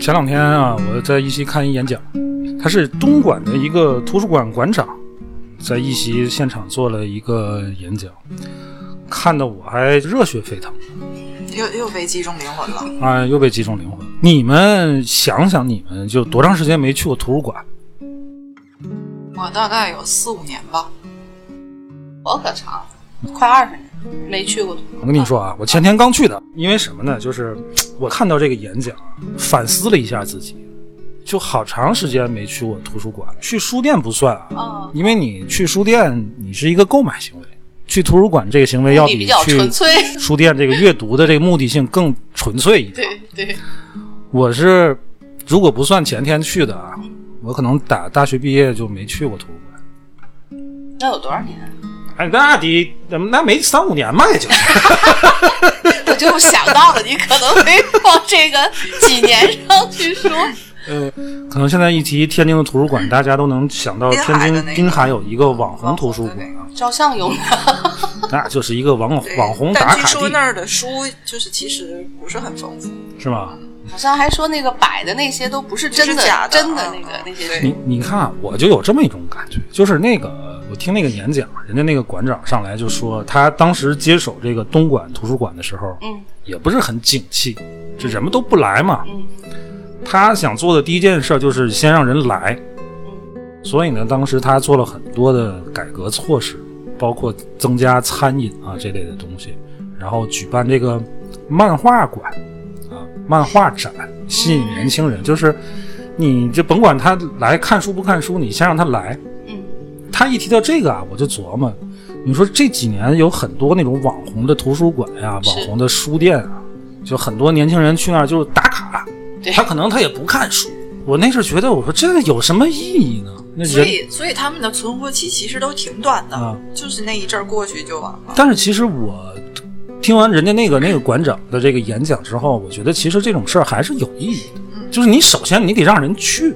前两天啊，我在一席看一演讲，他是东莞的一个图书馆馆长，在一席现场做了一个演讲，看得我还热血沸腾又又被击中灵魂了。啊，又被击中灵魂。你们想想，你们就多长时间没去过图书馆？我大概有四五年吧。我可长，快二十年没去过。我跟你说啊，我前天刚去的，因为什么呢？就是我看到这个演讲，反思了一下自己，就好长时间没去过图书馆。去书店不算啊，哦因为你去书店，你是一个购买行为；去图书馆这个行为要比去。书店这个阅读的这个目的性更纯粹一点。对对，我是如果不算前天去的啊，我可能打大学毕业就没去过图书馆。那有多少年？哎，那得那没三五年吧，也就。我就想到了，你可能会往这个几年上去说。呃，可能现在一提天津的图书馆，大家都能想到天津滨海有一个网红图书馆啊，照相用的，那就是一个网网红打卡地，说那儿的书就是其实不是很丰富。是吗？好像还说那个摆的那些都不是真的，假的真的嗯那个那些。你你看啊，我就有这么一种感觉，就是那个我听那个演讲，人家那个馆长上来就说，他当时接手这个东莞图书馆的时候，嗯也不是很景气，这人们都不来嘛。嗯他想做的第一件事就是先让人来，所以呢，当时他做了很多的改革措施，包括增加餐饮啊这类的东西，然后举办这个漫画馆啊、漫画展，吸引年轻人。就是你就甭管他来看书不看书，你先让他来。嗯，他一提到这个啊，我就琢磨，你说这几年有很多那种网红的图书馆呀、是网红的书店啊，就很多年轻人去那儿就是打卡，对他可能他也不看书。我那时候觉得，我说这个有什么意义呢？那，所以，所以他们的存活期其实都挺短的，啊就是那一阵儿过去就完了。但是其实我听完人家那个 那个馆长的这个演讲之后，我觉得其实这种事儿还是有意义的。就是你首先你得让人去，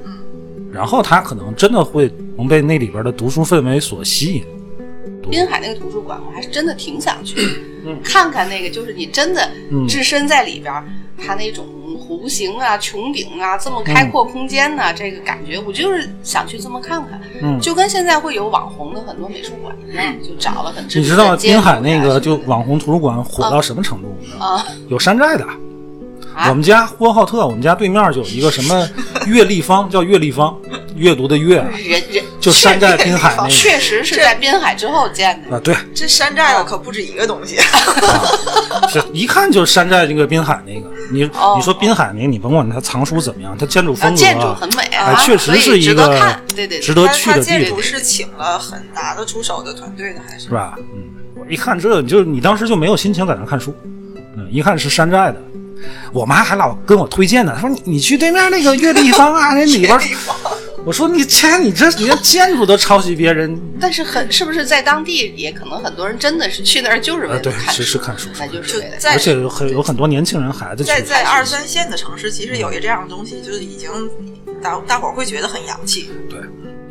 然后他可能真的会能被那里边的读书氛围所吸引。滨海那个图书馆，我还是真的挺想去，看看那个，就是你真的嗯置身在里边儿，它那种弧形啊、穹顶啊，这么开阔空间呐、这个感觉，我就是想去这么看看。嗯就跟现在会有网红的很多美术馆一样，就找了很你知道滨海那个就网红图书馆火到什么程度吗？啊有山寨的。啊。我们家呼和浩特，我们家对面就有一个什么阅立方，叫阅立方，阅读的阅啊，人人就山寨滨海那个。确实是在滨海之后建的。啊，对，这山寨的可不止一个东西。这一看就是山寨这个滨海那个。你哦。你说滨海那个，你甭管它藏书怎么样，它建筑啊，风格建筑很美哎啊，确实是一值得个看。对对对。值得去的地方，建筑是请了很拿得出手的团队的，还是。是吧？嗯，我一看这，就是你当时就没有心情在那看书，嗯，一看是山寨的。我妈还老跟我推荐呢，她说你你去对面那个阅立方啊，那里边，我说你切，你这你连建筑都抄袭别人，但是很是不是在当地也可能很多人真的是去那儿就是为了看书，是是看书那就是为了而且有很有很多年轻人孩子在在二三线的城市，其实有一这样的东西，就是已经大大伙儿会觉得很洋气。对，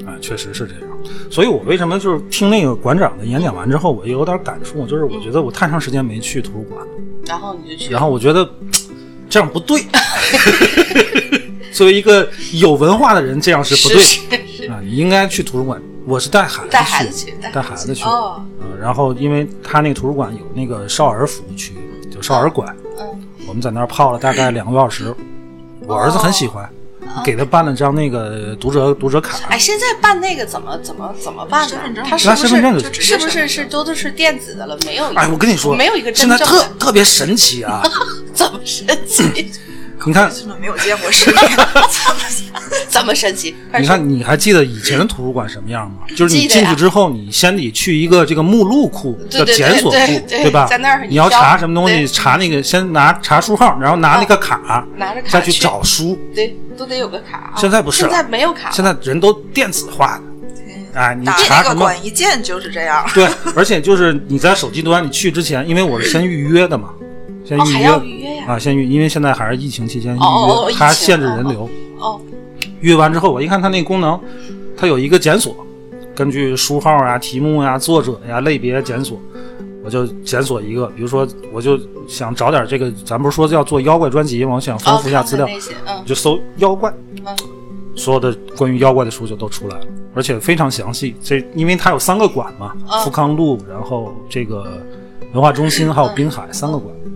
啊，确实是这样。所以我为什么就是听那个馆长的演讲完之后，我有点感触，就是我觉得我太长时间没去图书馆了，然后你就去，然后我觉得 这样不对。作为一个有文化的人，这样是不对啊！你应该去图书馆。我是带孩子带孩子去带带孩子去。哦，嗯，然后因为他那个图书馆有那个少儿服务区，就少儿馆，嗯，我们在那儿泡了大概两个多小时。我儿子很喜欢，给他办了张那个读者读者卡。哎，现在办那个怎么怎么怎么办呢身份？证他是不拿身份证就行是是不是是都都是电子的了？没有一个？哎，我跟你说，没有一个现在真正的，特特别神奇啊！怎么神奇？你看，真的没有见过世面，怎么这么神奇？你看，你还记得以前的图书馆什么样吗？就是你进去之后，你先得去一个这个目录库，叫检索库，对对吧？在那儿你你要查什么东西，查那个先拿查书号，然后拿那个卡，拿着卡再去去找书。对，都得有个卡啊。现在不是了现在没有卡，现在人都电子化的，哎，你查什么？那个管一键就是这样。对，而且就是你在手机端，你去之前，因为我是先预约的嘛，先预约呀啊，先预，因为现在还是疫情期间预哦哦哦约，它限制人流。哦，约完之后，我一看它那功能，它有一个检索，根据书号啊、题目呀、作者呀、类别检索，我就检索一个，比如说我就想找点这个，咱不是说要做妖怪专辑吗？我想丰哦，富一下资料，就搜妖怪，嗯所有的关于妖怪的书就都出来了，而且非常详细。这因为它有三个馆嘛，嗯富康路，然后这个文化中心还有滨海三个馆。嗯，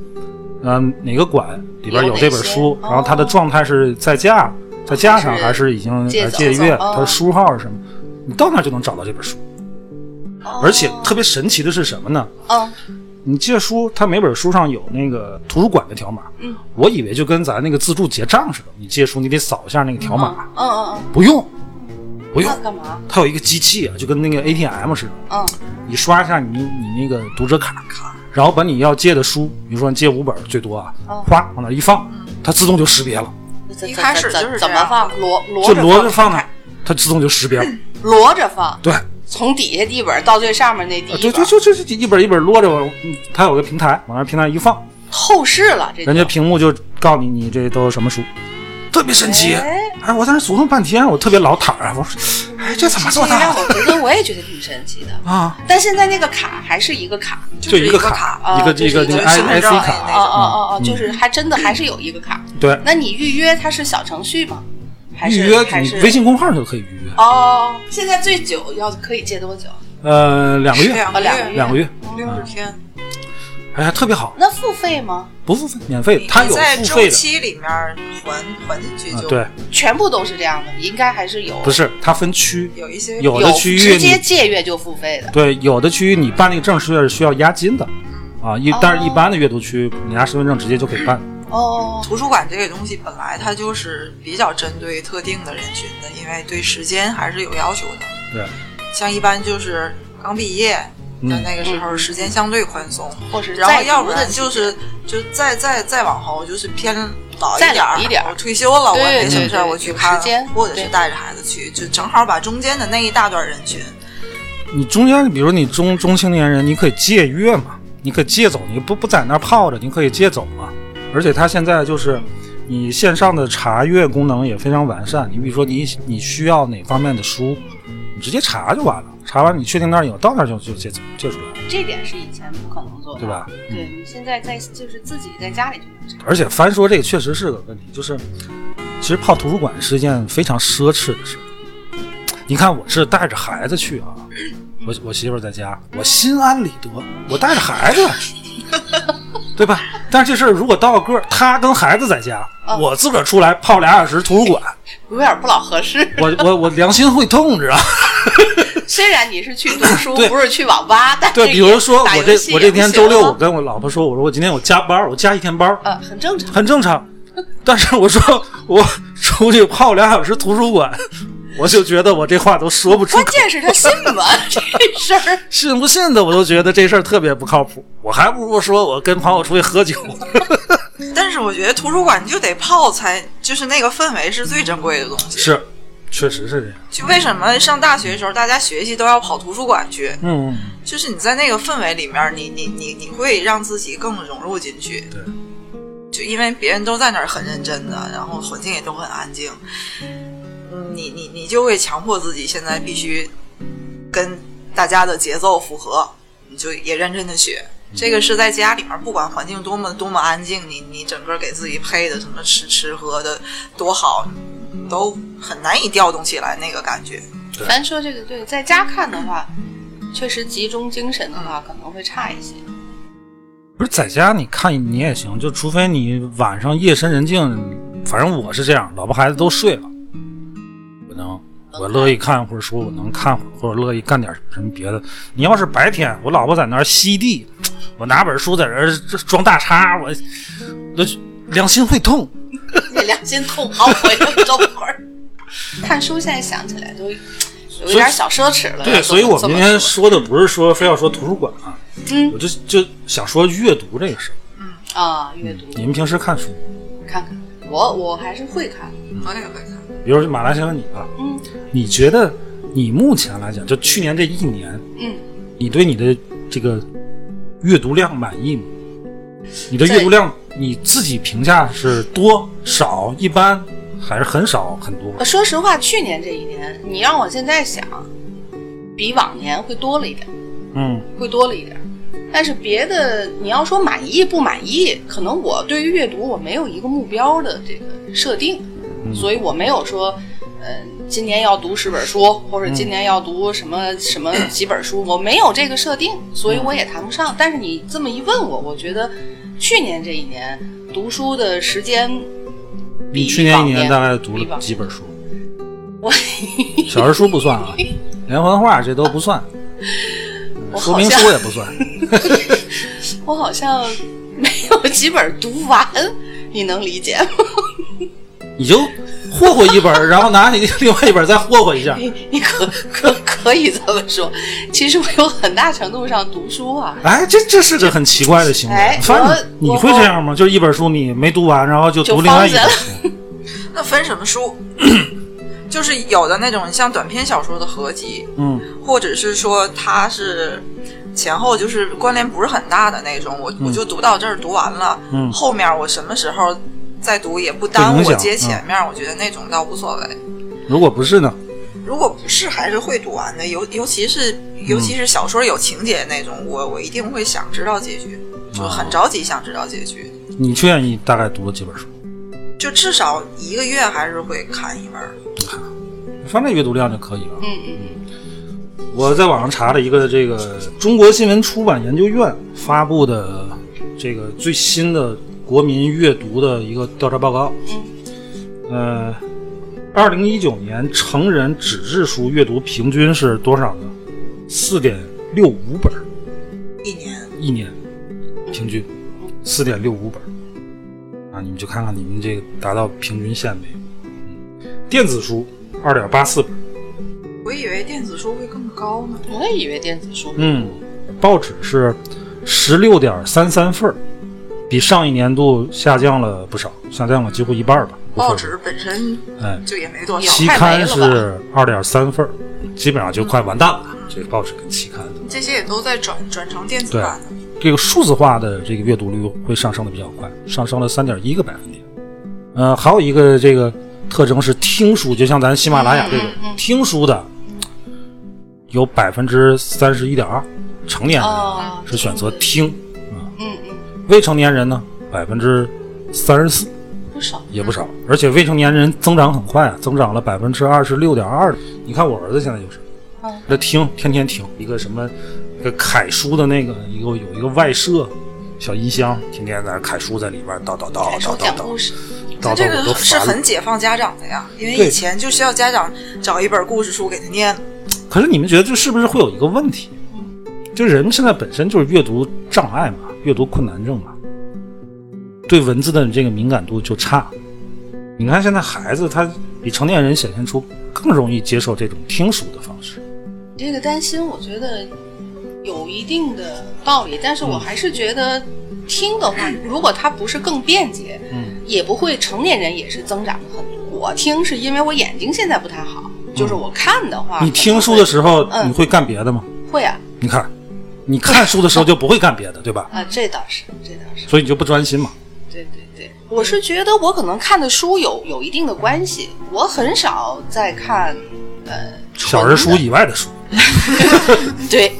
哪个馆里边有这本书？然后它的状态是在架，在架上还是已经借走呃借阅？哦它的书号是什么？你到那就能找到这本书。哦而且特别神奇的是什么呢？嗯你借书，它每本书上有那个图书馆的条码。嗯，我以为就跟咱那个自助结账似的，你借书你得扫一下那个条码。嗯嗯嗯不用，不嗯，用那，干嘛？它有一个机器啊，就跟那个 ATM 似的，嗯你刷一下你你那个读者卡，然后把你要借的书，比如说你借五本最多啊，嗯哗往那一放，它自动就识别了，一开始怎怎就是怎么放？摞摞就着摞着放那儿，它自动就识别了。摞着放，对，从底下第一本到最上面那第一本，对对，就就就一本一本摞着，往它有个平台，往那平台一放，透视了，这人家屏幕就告诉你你这都是什么书，特别神奇。哎哎，我在那琢磨半天，我特别老坦儿啊，我说，哎，这怎么做到我觉得我也觉得挺神奇的。啊？但现在那个卡还是一个卡，就是一个一个卡啊一个就是一个那个 I 身份 I C 证卡，那哦哦哦哦，嗯就是还真的还是有一个卡。对，那你预约它是小程序吗？还是预约还是你微信公号就可以预约，哦？现在最久要可以借多久？呃，两个月，两个月哦两个，两个月，六十天。哎呀，特别好，那付费吗？不付费，免费你，它有在周付费的。期里面还还进去就，啊对，全部都是这样的，应该还是有。不是它分区，有一些有的区域直接你借阅就付费的。对有的区域你办那个证是需要押金的，啊，一但是一般的阅读区你拿身份证直接就可以办，哦，图书馆这个东西本来它就是比较针对特定的人群的，因为对时间还是有要求的。对，像一般就是刚毕业的嗯。那个时候，时间相对宽松，或是然后要不然就是就再再再往后就是偏老一点儿，我退休了，我对也没什么事儿，我去看有时间，或者是带着孩子去，就正好把中间的那一大段人群，你中间比如你中中青年人，你可以借阅嘛，你可以借走，你不不在那儿泡着，你可以借走嘛，而且它现在就是。你线上的查阅功能也非常完善，你比如说你你需要哪方面的书，你直接查就完了，查完你确定那儿有，到那儿就就借走借出来了，这点是以前不可能做的，对吧？对你现在在就是自己在家里就能查。而且凡说这个确实是个问题，就是其实泡图书馆是一件非常奢侈的事。你看，我是带着孩子去啊，我我媳妇儿在家，我心安理得，我带着孩子，对吧？但是这事儿如果到个，他跟孩子在家，我自个儿出来泡俩小时图书馆，有点不老合适。我我我良心会痛，你知道吗？虽然你是去读书，不是去网吧，但是对，比如说我这我这天周六，我跟我老婆说，我说我今天我加班儿，我加一天班儿，呃，很正常。很正常。但是我说我出去泡两小时图书馆，我就觉得我这话都说不出口关。键是他信吗？这事儿信不信的，我都觉得这事儿特别不靠谱。我还不如说我跟朋友出去喝酒。但是我觉得图书馆你就得泡才，就是那个氛围是最珍贵的东西。是，确实是这样。就为什么上大学的时候大家学习都要跑图书馆去？嗯，嗯就是你在那个氛围里面，你你你你会让自己更融入进去。对，就因为别人都在那儿很认真的，然后环境也都很安静，嗯你你你就会强迫自己现在必须跟大家的节奏符合，你就也认真的学。这个是在家里面，不管环境多么多么安静，你你整个给自己配的什么吃吃喝的多好，都很难以调动起来那个感觉。咱说这个对，在家看的话，确实集中精神的话可能会差一些。不是在家你看你也行，就除非你晚上夜深人静，反正我是这样，老婆孩子都睡了，我能我乐意看会儿书，我能看会儿，或者乐意干点什么别的。你要是白天，我老婆在那儿吸地，我拿本书在这儿装大叉，我我良心会痛。那良心痛好悔了周会儿。看书现在想起来都有一点小奢侈了。对，所以我们今天说说的不是说非要说图书馆啊，嗯我就就想说阅读这个事儿。嗯啊，阅读你们平时看书，看看，我我还是会看。我也会看。比如说马来先生你啊，嗯你觉得你目前来讲，就去年这一年，嗯，你对你的这个阅读量满意吗？你的阅读量你自己评价是多少、一般，还是很少很多？呃说实话，去年这一年，你让我现在想，比往年会多了一点，嗯会多了一点。但是别的，你要说满意不满意，可能我对于阅读我没有一个目标的这个设定，所以我没有说，呃，今年要读十本书，或者今年要读什么什么几本书，我没有这个设定，所以我也谈不上。但是你这么一问我，我觉得去年这一年读书的时间比你去年一年大概读了几本书？我小人书不算啊，连环画这都不算，我说明书也不算。我好像没有几本读完，你能理解吗？你就霍霍一本，然后拿你另外一本再霍霍一下。你你可可可以这么说，其实我有很大程度上读书啊，哎，这这是个很奇怪的行为。哎反正我你会这样吗？就是一本书你没读完，然后就就读另外一本书。那分什么书？就是有的那种像短篇小说的合集，嗯或者是说它是前后就是关联不是很大的那种，我、我就读到这儿读完了，嗯后面我什么时候再读也不耽误我接前面，我觉得那种倒无所谓。如果不是呢？如果不是，还是会读完的。尤尤其是尤其是小说有情节那种，我我一定会想知道结局，就很着急想知道结局。你去年你大概读了几本书？就至少一个月还是会看一本儿。反正阅读量就可以了。嗯嗯嗯我在网上查了一个这个中国新闻出版研究院发布的这个最新的国民阅读的一个调查报告。嗯，呃，二零一九年成人纸质书阅读平均是多少呢？四点六五本儿一年一年，平均四点六五本儿啊！你们就看看你们这个达到平均线没有？嗯，电子书二点八四本。我以为电子书会更高呢。我也以为电子书，嗯，报纸是十六点三三份儿，比上一年度下降了不少，下降了几乎一半儿吧。报纸本身哎，就也没多少，期刊是二点三份，基本上就快完蛋了。这个报纸跟期刊这些也都在转转成电子对版的。这个数字化的这个阅读率会上升的比较快，上升了三点一个百分点。呃，还有一个这个特征是听书，就像咱喜马拉雅这种嗯嗯嗯听书的，有百分之三十一点二，成年人哦是选择听，嗯嗯，未成年人呢百分之三十四，不少，也不少，而且未成年人增长很快啊，增长了百分之二十六点二。你看我儿子现在就是，嗯他听天天听一个什么，一个凯叔的那个一个有一个外设小音箱，天天在那凯叔在里边叨叨叨叨叨叨这个是很解放家长的呀，因为以前就需要家长找一本故事书给他念。可是你们觉得这是不是会有一个问题？就人现在本身就是阅读障碍嘛，阅读困难症嘛，对文字的这个敏感度就差。你看现在孩子他比成年人显现出更容易接受这种听书的方式。你这个担心，我觉得有一定的道理，但是我还是觉得听的话，如果它不是更便捷，嗯，也不会成年人也是增长的很多。我听是因为我眼睛现在不太好，就是我看的话，你听书的时候嗯你会干别的吗？会啊你看，你看书的时候就不会干别的，对吧？啊，这倒是，这倒是，所以你就不专心嘛。对对对，我是觉得我可能看的书有有一定的关系，我很少在看呃小人书以外的书，对，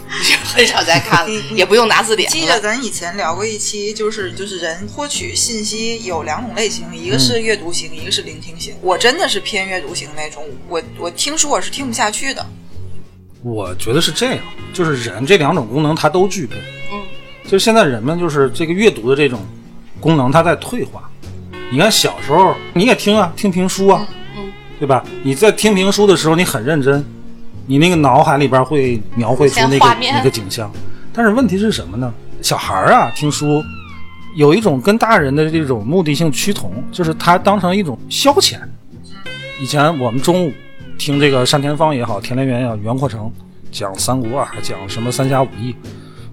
很少在看了，也不用拿字典。记得咱以前聊过一期，就是就是人获取信息有两种类型，一个是阅读型，一个是聆听型。我真的是偏阅读型那种，我我听书我是听不下去的。我觉得是这样，就是人这两种功能它都具备。嗯，就是现在人们就是这个阅读的这种功能，它在退化。你看小时候你也听啊，听评书啊，嗯对吧？你在听评书的时候，你很认真，你那个脑海里边会描绘出那个那个景象。但是问题是什么呢？小孩儿啊，听书有一种跟大人的这种目的性趋同，就是他当成一种消遣。以前我们中午听这个单田芳也好，田连元也好，袁阔成讲三国啊，讲什么三侠五义，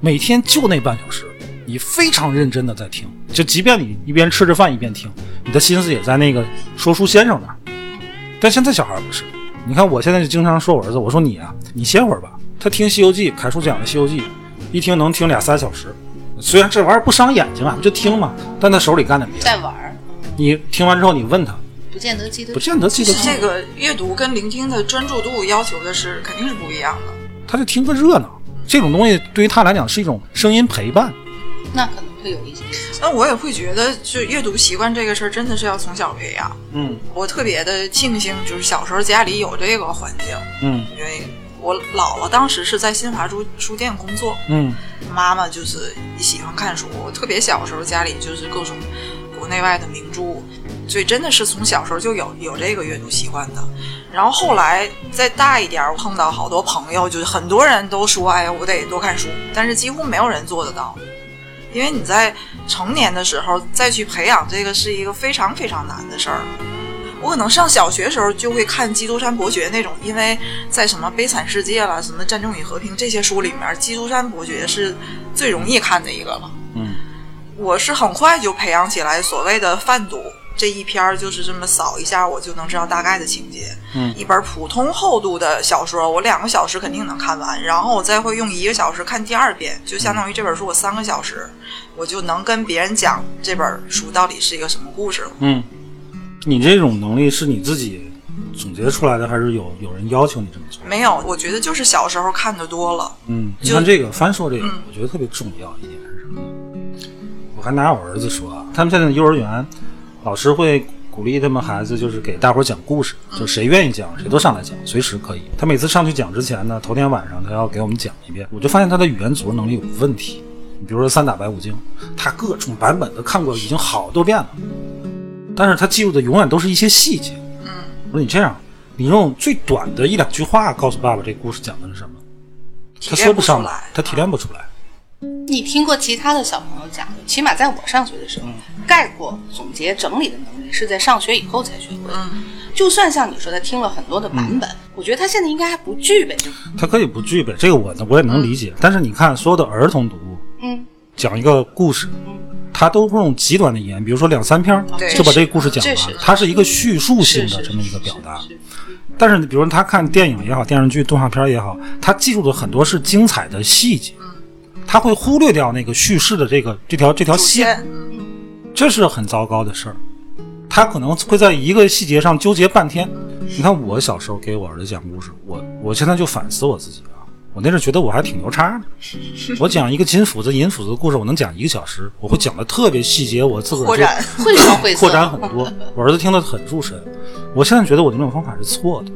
每天就那半小时，你非常认真的在听，就即便你一边吃着饭一边听，你的心思也在那个说书先生那儿。但现在小孩不是，你看我现在就经常说我儿子，我说你啊，你歇会儿吧。他听《西游记》，凯叔讲的《西游记》，一听能听俩仨小时。虽然这玩意儿不伤眼睛啊，就听嘛，但他手里干点别的。在玩儿，你听完之后，你问他，不见得记得不见得记得这个阅读跟聆听的专注度要求的是肯定是不一样的。他就听个热闹。这种东西对于他来讲是一种声音陪伴。那可能会有一些。那我也会觉得，就阅读习惯这个事儿，真的是要从小培养。嗯我特别的庆幸，就是小时候家里有这个环境，嗯因为我姥姥当时是在新华书书店工作，嗯妈妈就是喜欢看书。我特别小的时候，家里就是各种国内外的名著，所以真的是从小时候就有有这个阅读习惯的。然后后来再大一点儿，我碰到好多朋友，就是很多人都说：“哎呀，我得多看书。”但是几乎没有人做得到，因为你在成年的时候再去培养这个是一个非常非常难的事儿。我可能上小学时候就会看《基督山伯爵》那种，因为在什么《悲惨世界》了、什么《战争与和平》这些书里面，基督山伯爵是最容易看的一个了。嗯我是很快就培养起来所谓的泛读，这一篇儿就是这么扫一下，我就能知道大概的情节。嗯一本普通厚度的小说，我两个小时肯定能看完，然后我再会用一个小时看第二遍，就相当于这本书我三个小时，我就能跟别人讲这本书到底是一个什么故事了。嗯，你这种能力是你自己总结出来的，还是有有人要求你这么做？没有，我觉得就是小时候看的多了。嗯，你看这个翻说这个嗯，我觉得特别重要一点是什么？我还拿我儿子说啊，他们现在幼儿园老师会鼓励他们孩子，就是给大伙儿讲故事，就谁愿意讲，谁都上来讲，随时可以。他每次上去讲之前呢，头天晚上他要给我们讲一遍，我就发现他的语言组织能力有问题。你比如说《三打白骨精》，他各种版本都看过，已经好多遍了，但是他记住的永远都是一些细节。嗯，我说你这样，你用最短的一两句话告诉爸爸这故事讲的是什么，他说不上来，他提炼不出来。你听过其他的小朋友讲的？起码在我上学的时候，概括、总结、整理的能力是在上学以后才学会的。嗯，就算像你说的听了很多的版本，我觉得他现在应该还不具备。他可以不具备这个我，我也能理解。但是你看，所有的儿童读物嗯，讲一个故事，他都是用极短的语言，比如说两三篇儿就把这个故事讲了。它是一个叙述性的这么一个表达但是，比如他看电影也好，电视剧、动画片也好，他记住的很多是精彩的细节，他会忽略掉那个叙事的这个这条这条线。这是很糟糕的事儿。他可能会在一个细节上纠结半天。你看，我小时候给我儿子讲故事，我我现在就反思我自己啊，我那阵觉得我还挺牛叉的。我讲一个金斧子、银斧子的故事，我能讲一个小时，我会讲的特别细节，我自个儿就扩展。绘声绘色，扩展很多。我儿子听得很入神。我现在觉得我的那种方法是错的，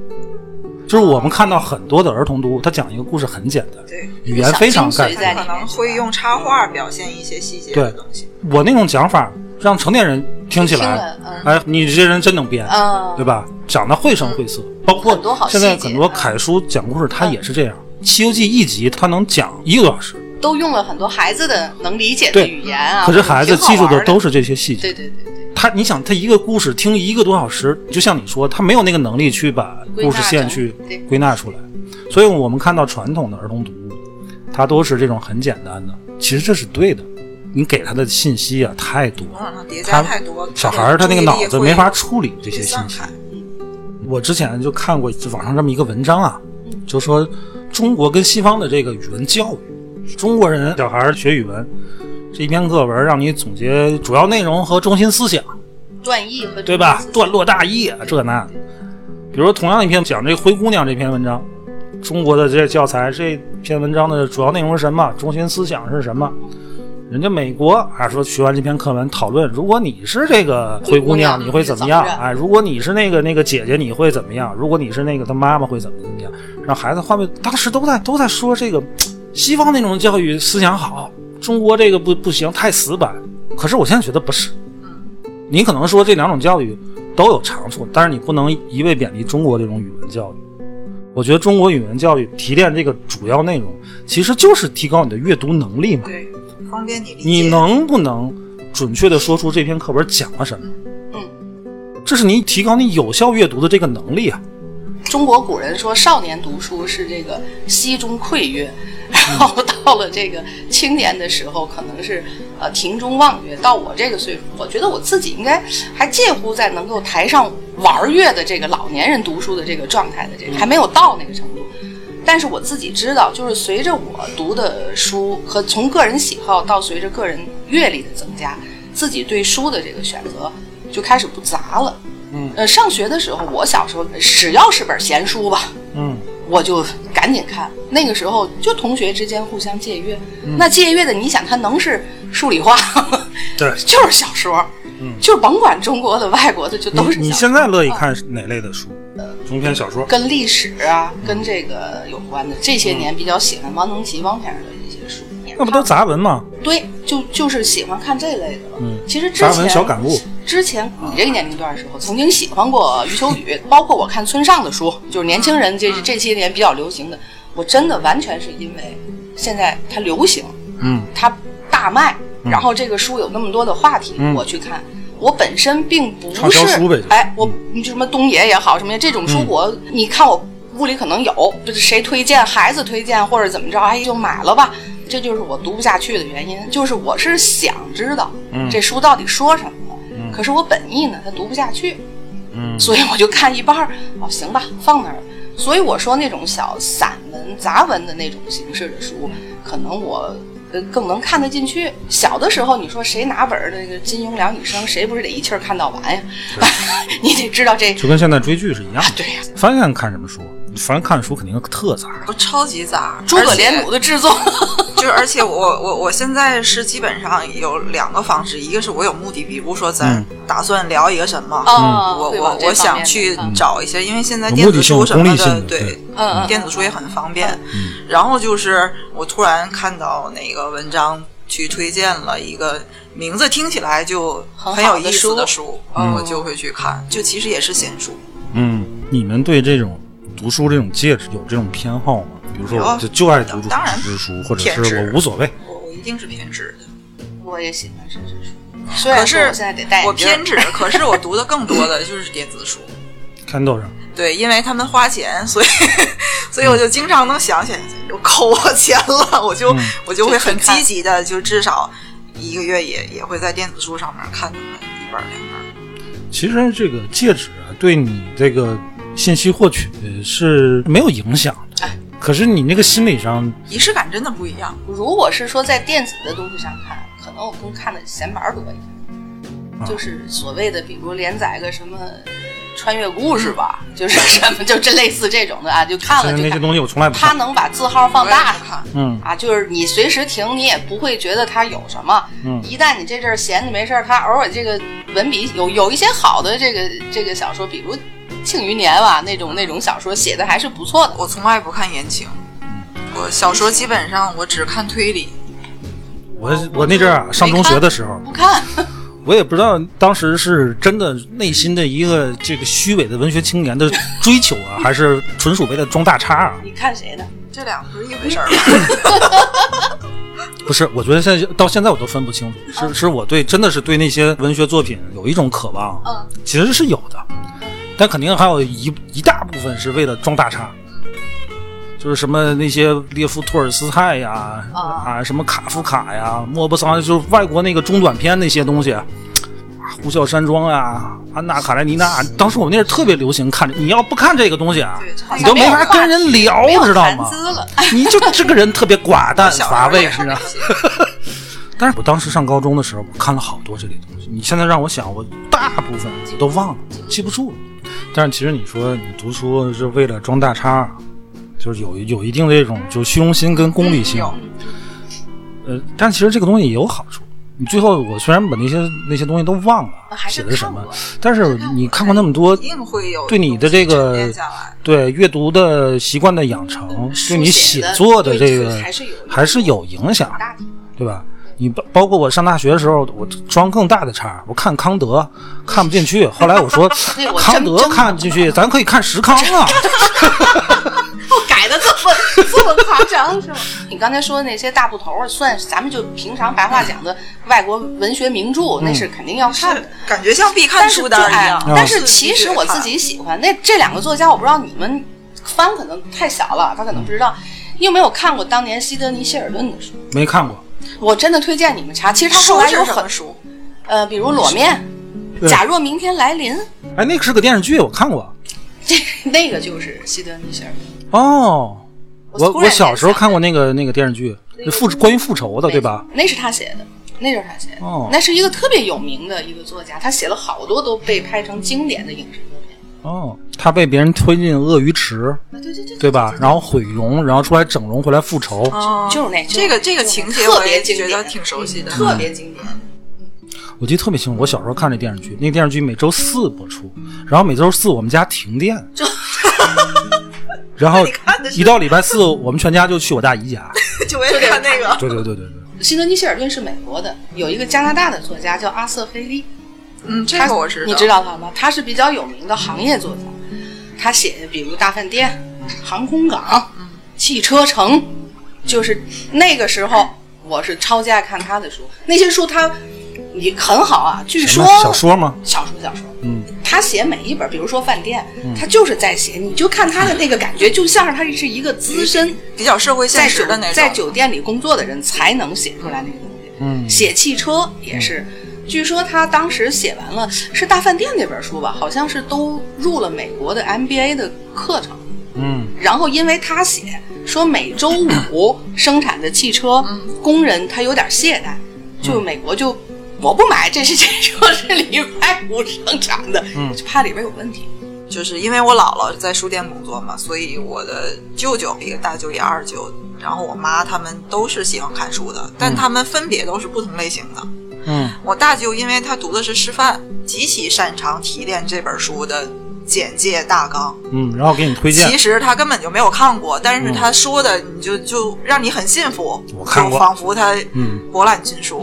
就是我们看到很多的儿童读物，他讲一个故事很简单，对，语言非常概括小精髓。在里可能会用插画表现一些细节的东西。我那种讲法让成年人听起来哎，你这人真能编，嗯对吧？讲的绘声绘色，包括现在很多凯叔讲故事，他也是这样。《西游记》一集他能讲一个多小时，都用了很多孩子的能理解的语言啊。可是孩子记住的的都是这些细节。对对对对，他，你想，他一个故事听一个多小时，就像你说，他没有那个能力去把故事线去归纳出来。所以我们看到传统的儿童读物，它都是这种很简单的。其实这是对的，你给他的信息啊太多，他太多，小孩儿他那个脑子没法处理这这些信息。我之前就看过网上这么一个文章啊，就说中国跟西方的这个语文教育，中国人小孩学语文，这一篇课文让你总结主要内容和中心思想，段意和对吧？段落大意啊，这那。比如说，同样一篇讲这灰姑娘这篇文章，中国的这教材这篇文章的主要内容是什么？中心思想是什么？人家美国啊说学完这篇课文讨论，如果你是这个灰姑娘，你会怎么样？哎，如果你是那个那个姐姐，你会怎么样？如果你是那个他妈妈会怎么怎么样？让孩子画面，当时都在都在说这个西方那种教育思想好，中国这个不不行，太死板。可是我现在觉得不是，你可能说这两种教育都有长处，但是你不能一味贬低中国这种语文教育。我觉得中国语文教育提炼这个主要内容，其实就是提高你的阅读能力嘛。对，方便你理解。你能不能准确的说出这篇课文讲了什么。嗯，这是你提高你有效阅读的这个能力啊。中国古人说，少年读书是这个溪中窥月，然后到了这个青年的时候，可能是呃庭中望月。到我这个岁数，我觉得我自己应该还介乎在能够台上玩乐的这个老年人读书的这个状态的这个，还没有到那个程度。但是我自己知道，就是随着我读的书和从个人喜好到随着个人阅历的增加，自己对书的这个选择就开始不杂了。嗯，呃，上学的时候，我小时候只要是本闲书吧，嗯，我就赶紧看。那个时候就同学之间互相借阅，那借阅的，你想它能是数理化？对就是小说，嗯就是甭管中国的、外国的，就都你你现在乐意看哪类的书？呃中篇小说。跟历史啊，跟这个有关的。这些年比较喜欢汪曾祺、汪先生的一些书。那不都杂文吗？对，就就是喜欢看这类的了。嗯其实之杂文前小感悟之前你这个年龄段的时候，曾经喜欢过余秋雨，包括我看村上的书，就是年轻人这这些年比较流行的。我真的完全是因为现在它流行，嗯，它大卖，然后这个书有那么多的话题，嗯我去看。我本身并不是哎，我就什么东野也好，什么这种书嗯我，你看我屋里可能有，就是谁推荐，孩子推荐或者怎么着，哎，就买了吧。这就是我读不下去的原因，就是我是想知道嗯这书到底说什么了，可是我本意呢，它读不下去，嗯所以我就看一半儿，哦，行吧，放那儿了。所以我说那种小散文、杂文的那种形式的书，可能我呃更能看得进去。小的时候，你说谁拿本儿那个金庸、梁羽生，谁不是得一气儿看到完呀？你得知道这就跟现在追剧是一样的。对呀、翻看看什么书，凡看书肯定特杂。我超级杂，诸葛连弩的制作，就是，而且我我我现在是基本上有两个方式，一个是我有目的，比如说咱嗯。打算聊一个什么，嗯我我我想去嗯。找一些，因为现在电子书什么的，对电子书也很方便。然后就是我突然看到哪个文章去推荐了一个名字听起来就很很有意思的书的书，嗯我就会去看，就其实也是闲书。嗯，你们对这种读书这种介质有这种偏好吗？比如说，我就就爱读当然纸质书，或者是我无所谓。我我一定是偏执的，我也喜欢纸质书。虽然可是说我现在得戴我偏执，可是我读的更多的就是电子书。Kindle 上，对，因为他们花钱，所以 所以我就经常能想起来，就扣我钱了，我就、嗯我就会很积极的，就至少一个月也也会在电子书上面看那么一本两本。其实这个戒指啊，对你这个信息获取是没有影响的。哎可是你那个心理上，仪式感真的不一样。如果是说在电子的东西上看，可能我更看的闲白儿多一点，啊就是所谓的，比如连载个什么穿越故事吧，就是什么就这类似这种的啊，就看了就看。那些东西我从来不看。他能把字号放大是看，嗯，啊，就是你随时停，你也不会觉得它有什么。嗯一旦你这阵儿闲着没事儿，他偶尔这个文笔有有一些好的这个这个小说，比如《庆余年》吧，那种那种小说写的还是不错的。我从来不看言情，我小说基本上我只看推理。我我那阵儿啊，上中学的时候，不看，我也不知道当时是真的内心的一个这个虚伪的文学青年的追求啊，还是纯属为了装大叉啊？你看谁的？这两个不是一回事儿吧？不是，我觉得现在到现在我都分不清楚，是是我对真的是对那些文学作品有一种渴望，嗯，其实是有的，但肯定还有一一大部分是为了装大叉，就是什么那些列夫·托尔斯泰呀，啊啊，什么卡夫卡呀，莫泊桑，就是外国那个中短篇那些东西，啊，呼啸山庄啊，安娜·卡列尼娜，当时我们那阵儿特别流行看，你要不看这个东西啊你都没法跟人聊知道吗？你就这个人特别寡淡 乏味，也是是吧 但是我当时上高中的时候，我看了好多这类东西。你现在让我想，我大部分我都忘了，记不住了。但是其实你说你读书是为了装大叉，就是有有一定的这种就是虚荣心跟功利性。有呃，但其实这个东西也有好处。你最后我虽然把那些那些东西都忘了写的是什么但是你看过那么多一，定会有对你的这个。对阅读的习惯的养成，对你写作的这个还是有还是有影响对吧？你包包括我上大学的时候，我装更大的叉，我看康德看不进去，后来我说 那我真康德真看不进去，咱可以看石康啊。我改的这么这么夸张是吗？你刚才说的那些大部头儿，算咱们就平常白话讲的外国文学名著，那是肯定要看的。感觉像必看书单一样哎。但是是其实我自己喜欢那这两个作家，我不知道你们翻可能太小了，他可能不知道。你有没有看过当年西德尼·希尔顿的书？没看过。我真的推荐你们查。其实他后来有很什么书？呃，比如《裸面》对假若明天来临》，哎，那个是个电视剧，我看过。这 那个就是西德尼·希尔顿。哦，我我小时候看过那个那个电视剧，复关于复仇的，对吧？？那是他写的，那就是他写的。哦那是一个特别有名的一个作家，他写了好多都被拍成经典的影视。哦，他被别人推进鳄鱼池，啊，对对对对吧？然后毁容，然后出来整容回来复仇。哦就是那这个这个情节我也觉得挺熟悉的。特别经典。我记得特别清楚，我小时候看这电视剧，那个电视剧每周四播出，然后每周四我们家停电，然后 一到礼拜四，我们全家就去我大姨家。就为了看那个。对对对对对，西德尼·希尔顿是美国的，有一个加拿大的作家叫阿瑟·菲利，嗯，这个我知道。你知道他吗？他是比较有名的行业作家，他写的比如大饭店、航空港、汽车城，就是那个时候我是超级爱看他的书，那些书他你很好啊，据说小说吗？小说小说，嗯，他写每一本，比如说饭店，他就是在写，你就看他的那个感觉，就像是他是一个资深比较社会现实的那种。在酒店里工作的人才能写出来那个东西。嗯写汽车也是，据说他当时写完了是《大饭店》那本书吧，好像是都入了美国的 MBA 的课程。嗯然后因为他写说每周五生产的汽车工人他有点懈怠，就美国就我不买，这是 这车是礼拜五生产的，就怕里边有问题。就是因为我姥姥在书店工作嘛，所以我的舅舅一个大舅一二舅，然后我妈他们都是喜欢看书的，但他们分别都是不同类型的。嗯我大舅因为他读的是师范，极其擅长提炼这本书的简介大纲。嗯，然后给你推荐其。实他根本就没有看过，但是他说的你就就让你很信服，我看过就仿佛他嗯博览群书。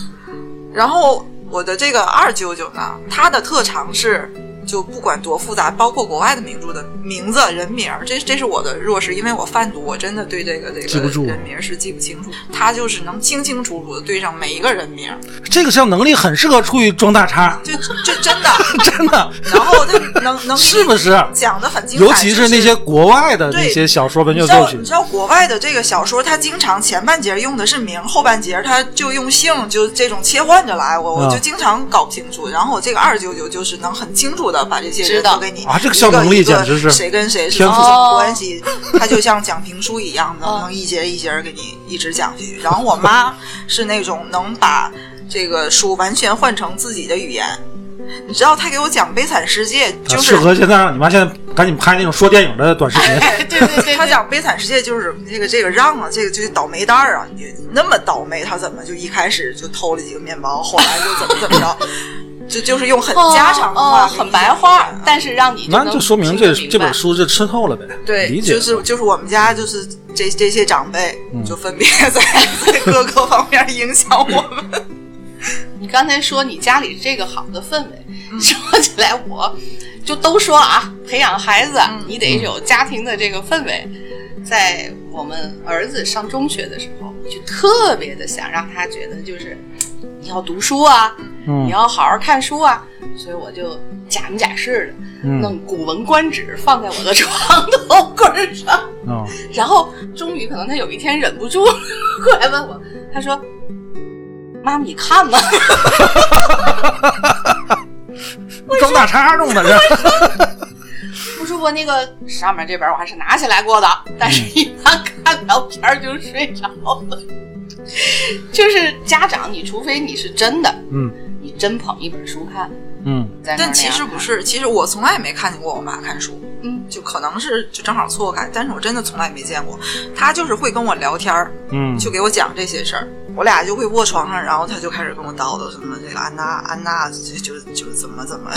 然后我的这个二舅舅呢，他的特长是。就不管多复杂，包括国外的名著的名字、人名儿，这这是我的弱势，因为我贩毒，我真的对这个这个人名儿是记不清楚。他就是能清清楚楚的对上每一个人名儿，这个项能力很适合出去装大叉，就就真的，真的然后他能能 是不是？讲的很精彩，尤其是那些国外的那些小说文学作品你知，道国外的这个小说，它经常前半截用的是名，后半截它就用姓，就这种切换着来，我我啊就经常搞不清楚。然后我这个二舅舅就是能很清楚的把这些知道人都给你啊这个一效能力简直是谁跟谁是天赋什么关系，他就像讲评书一样，能哦能一节一节给你一直讲下去。然后我妈是那种能把这个书完全换成自己的语言。你知道他给我讲《悲惨世界》，就是适合现在让你妈现在赶紧拍那种说电影的短视频。对对对 他讲悲惨世界就是这个这个让啊，这个就是倒霉蛋儿啊，你你那么倒霉，他怎么就一开始就偷了几个面包，后来就怎么怎么着，就就是用很家常的话、哦，很白话，但是让你能那就说明这听得明白这本书就吃透了呗，对，理解就是就是我们家就是这这些长辈嗯就分别在 在各个方面影响我们。你刚才说你家里这个好的氛围，嗯说起来我就都说啊，培养孩子嗯你得有家庭的这个氛围。在我们儿子上中学的时候，就特别的想让他觉得就是你要读书啊，嗯你要好好看书啊，所以我就假模假式的、嗯弄《古文观止》放在我的床头柜上。啊，然后终于可能他有一天忍不住过来问我，他说：“妈妈，你看吗？” 装大叉用的这。我说我那个上面这本我还是拿起来过的，但是一般看到片儿就睡着了。就是家长，你除非你是真的，嗯你真捧一本书看，嗯在但其实不是，其实我从来也没看见过我妈看书，嗯，就可能是就正好错开，但是我真的从来没见过。她就是会跟我聊天儿，嗯，就给我讲这些事儿，我俩就会卧床上，然后她就开始跟我叨叨什么这个安娜安娜就就就怎么怎么，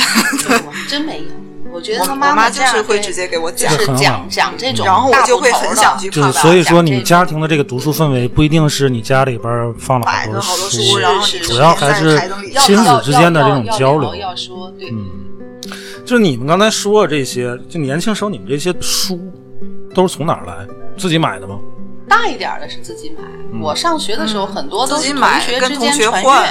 我 真没有。我觉得他妈妈就是会直接给我讲讲讲这种，然后我就会很想去就是看吧。所以说，你家庭的这个读书氛围不一定是你家里边放了好多书书，，然后主要还是亲子之间的这种交流要要说对，嗯，就是你们刚才说的这些，就年轻时候你们这些书，都是从哪儿来？自己买的吗？大一点儿的是自己买。我上学的时候，很多都是同自己买学之跟同间传学换阅。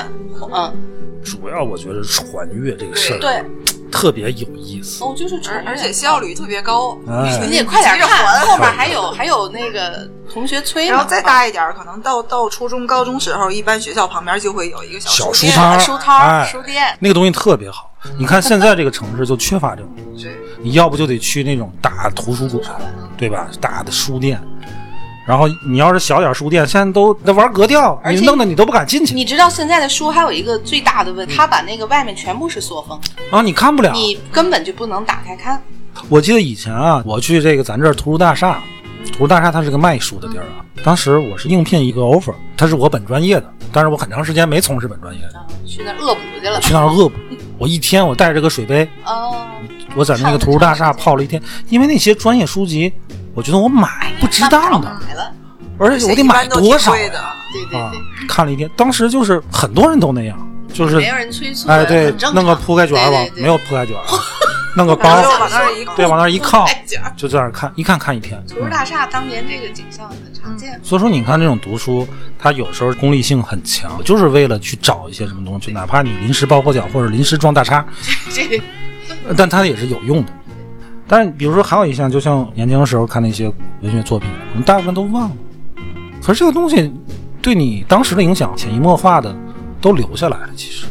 嗯，主要我觉得传阅这个事儿，对，特别有意思。哦，就是而而且效率特别高，哎你得快点看，后面还有还有那个同学催呢。然后再大一点儿，可能到到初中、高中时候，一般学校旁边就会有一个小书摊儿书摊书店，那个东西特别好。你看现在这个城市就缺乏这种东西，你要不就得去那种大图书馆，对吧？大的书店。然后你要是小点儿书店，现在都 在玩格调，你弄得你都不敢进去你知道现在的书还有一个最大的问题，它把那个外面全部是塑封，啊，你看不了。你根本就不能打开看。我记得以前啊，我去这个咱这儿图书大厦，图书大厦它是个卖书的地儿啊。当时我是应聘一个 offer，它是我本专业的，但是我很长时间没从事本专业，啊，去那儿恶补去了。去那儿恶补。我一天我带着个水杯，哦，我在那个图书大厦泡了一天，因为那些专业书籍，我觉得我买不值当的，买了。而且我得买多少呀的？啊对对对，？看了一天，当时就是很多人都那样，就是没有人催促，哎对弄个铺盖卷儿吧没有铺盖卷儿，弄个包然，后就往那儿一对，往那儿一靠就在那儿看，一看看一天。图书大厦当年这个景象很常见。所以说，你看这种读书，它有时候功利性很强，就是为了去找一些什么东西，哪怕你临时抱佛脚或者临时装大叉，这但它也是有用的。但是，比如说还有一项，就像年轻的时候看那些文学作品，我们大部分都忘了。可是这个东西对你当时的影响，潜移默化的都留下来了。其实，